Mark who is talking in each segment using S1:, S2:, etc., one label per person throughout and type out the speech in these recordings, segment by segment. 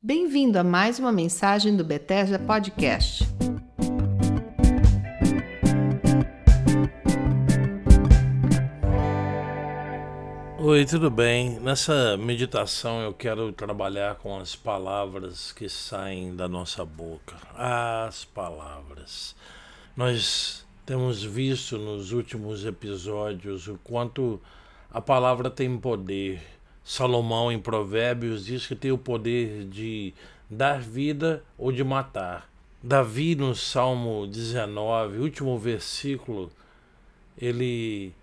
S1: Bem-vindo a mais uma mensagem do Bethesda Podcast.
S2: Oi, tudo bem? Nessa meditação eu quero trabalhar com as palavras que saem da nossa boca. As palavras. Nós temos visto nos últimos episódios o quanto a palavra tem poder Salomão, em Provérbios, diz que tem o poder de dar vida ou de matar. Davi, no Salmo 19, último versículo, ele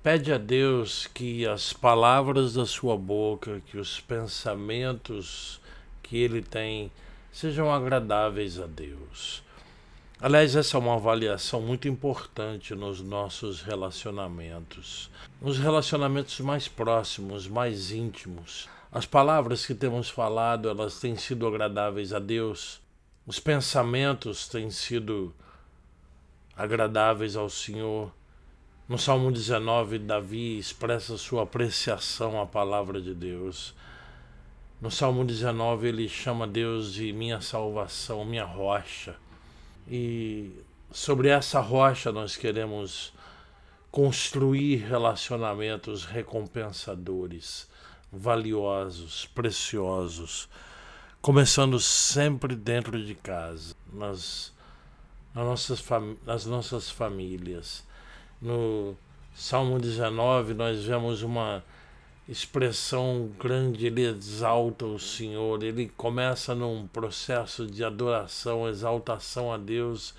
S2: pede a Deus que as palavras da sua boca, que os pensamentos que ele tem, sejam agradáveis a Deus. Aliás, essa é uma avaliação muito importante nos nossos relacionamentos, nos relacionamentos mais próximos, mais íntimos. As palavras que temos falado, elas têm sido agradáveis a Deus. Os pensamentos têm sido agradáveis ao Senhor. No Salmo 19, Davi expressa sua apreciação à palavra de Deus. No Salmo 19, ele chama Deus de minha salvação, minha rocha. E sobre essa rocha nós queremos construir relacionamentos recompensadores, valiosos, preciosos, começando sempre dentro de casa, nas, nas, nossas, nas nossas famílias. No Salmo 19 nós vemos uma expressão grande, ele exalta o Senhor, ele começa num processo de adoração, exaltação a Deus,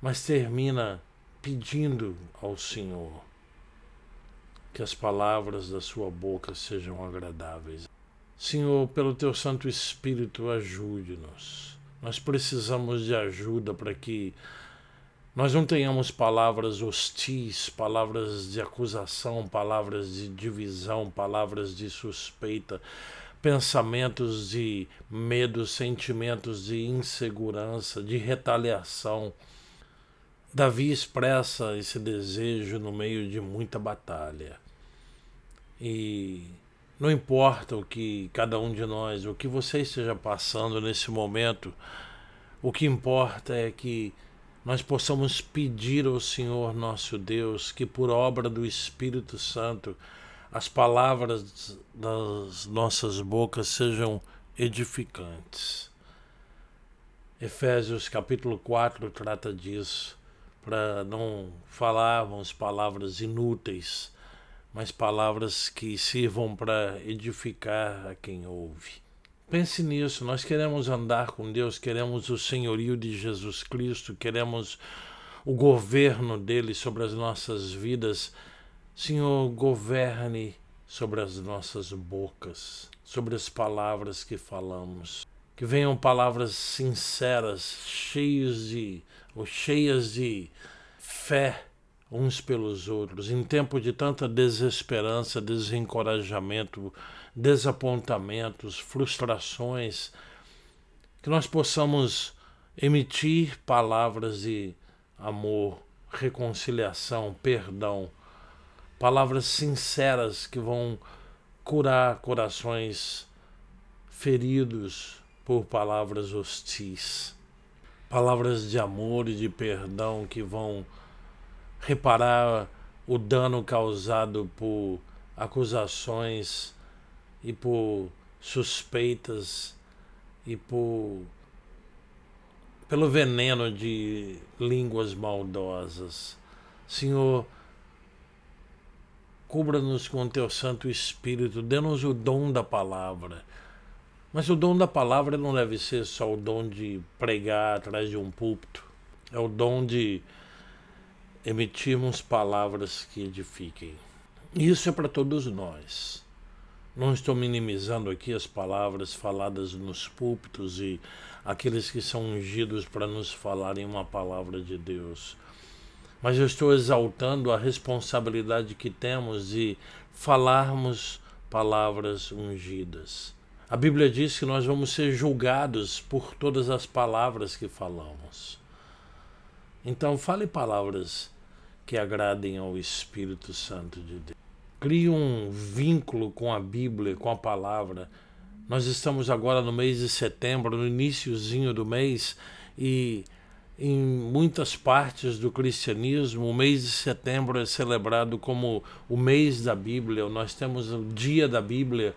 S2: mas termina pedindo ao Senhor que as palavras da sua boca sejam agradáveis. Senhor, pelo teu Santo Espírito, ajude-nos. Nós precisamos de ajuda para que nós não tenhamos palavras hostis, palavras de acusação, palavras de divisão, palavras de suspeita, pensamentos de medo, sentimentos de insegurança, de retaliação. Davi expressa esse desejo no meio de muita batalha. E não importa o que cada um de nós, o que você esteja passando nesse momento, o que importa é que nós possamos pedir ao Senhor nosso Deus que, por obra do Espírito Santo, as palavras das nossas bocas sejam edificantes. Efésios capítulo 4 trata disso, para não falarmos palavras inúteis, mas palavras que sirvam para edificar a quem ouve. Pense nisso, nós queremos andar com Deus, queremos o senhorio de Jesus Cristo, queremos o governo dele sobre as nossas vidas. Senhor, governe sobre as nossas bocas, sobre as palavras que falamos. Que venham palavras sinceras, cheias de ou cheias de fé uns pelos outros, em tempo de tanta desesperança, desencorajamento, desapontamentos, frustrações, que nós possamos emitir palavras de amor, reconciliação, perdão, palavras sinceras que vão curar corações feridos por palavras hostis, palavras de amor e de perdão que vão reparar o dano causado por acusações e por suspeitas e por pelo veneno de línguas maldosas. Senhor, cubra-nos com teu Santo Espírito, dê-nos o dom da palavra. Mas o dom da palavra não deve ser só o dom de pregar atrás de um púlpito. É o dom de emitirmos palavras que edifiquem. Isso é para todos nós. Não estou minimizando aqui as palavras faladas nos púlpitos e aqueles que são ungidos para nos falarem uma palavra de Deus. Mas eu estou exaltando a responsabilidade que temos de falarmos palavras ungidas. A Bíblia diz que nós vamos ser julgados por todas as palavras que falamos. Então, fale palavras que agradem ao Espírito Santo de Deus. Crie um vínculo com a Bíblia, com a palavra. Nós estamos agora no mês de setembro, no iníciozinho do mês, e em muitas partes do cristianismo, o mês de setembro é celebrado como o mês da Bíblia. Nós temos o dia da Bíblia.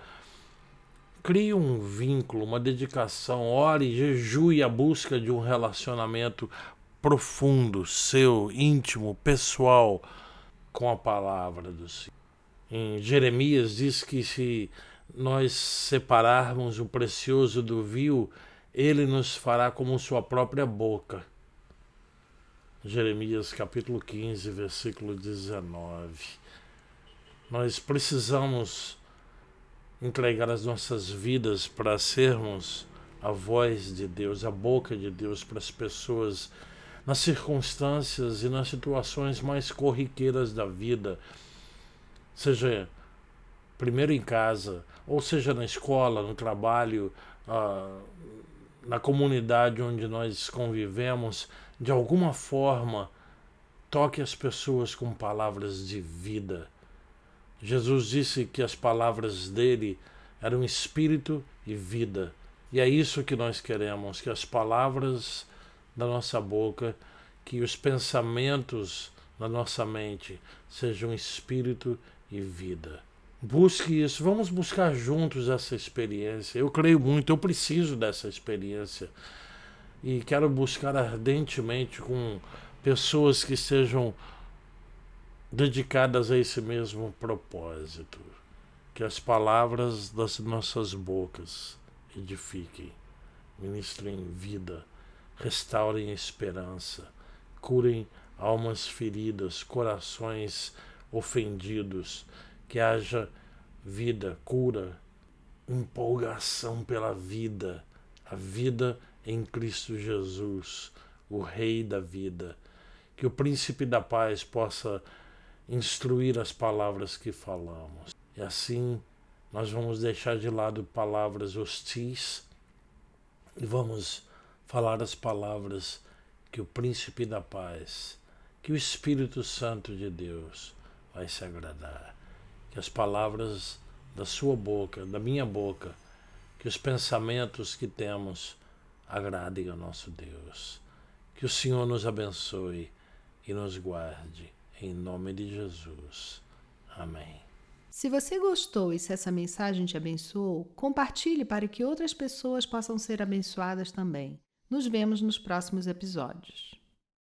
S2: Crie um vínculo, uma dedicação, ore, jejue a busca de um relacionamento profundo, seu, íntimo, pessoal com a palavra do Senhor. Em Jeremias diz que se nós separarmos o precioso do vil, ele nos fará como sua própria boca. Jeremias capítulo 15, versículo 19. Nós precisamos entregar as nossas vidas para sermos a voz de Deus, a boca de Deus para as pessoas nas circunstâncias e nas situações mais corriqueiras da vida, seja primeiro em casa, ou seja na escola, no trabalho, ah, na comunidade onde nós convivemos, de alguma forma, toque as pessoas com palavras de vida. Jesus disse que as palavras dele eram espírito e vida. E é isso que nós queremos, que as palavras da nossa boca, que os pensamentos da nossa mente sejam espírito e vida. Busque isso, vamos buscar juntos essa experiência. Eu creio muito, eu preciso dessa experiência e quero buscar ardentemente com pessoas que sejam dedicadas a esse mesmo propósito. Que as palavras das nossas bocas edifiquem, ministrem vida, restaurem esperança, curem almas feridas, corações ofendidos que haja vida, cura, empolgação pela vida, a vida em Cristo Jesus, o Rei da vida. Que o Príncipe da Paz possa instruir as palavras que falamos. E assim nós vamos deixar de lado palavras hostis e vamos falar as palavras que o Príncipe da Paz, que o Espírito Santo de Deus vai se agradar que as palavras da sua boca, da minha boca, que os pensamentos que temos agradem ao nosso Deus. Que o Senhor nos abençoe e nos guarde, em nome de Jesus. Amém.
S1: Se você gostou e se essa mensagem te abençoou, compartilhe para que outras pessoas possam ser abençoadas também. Nos vemos nos próximos episódios.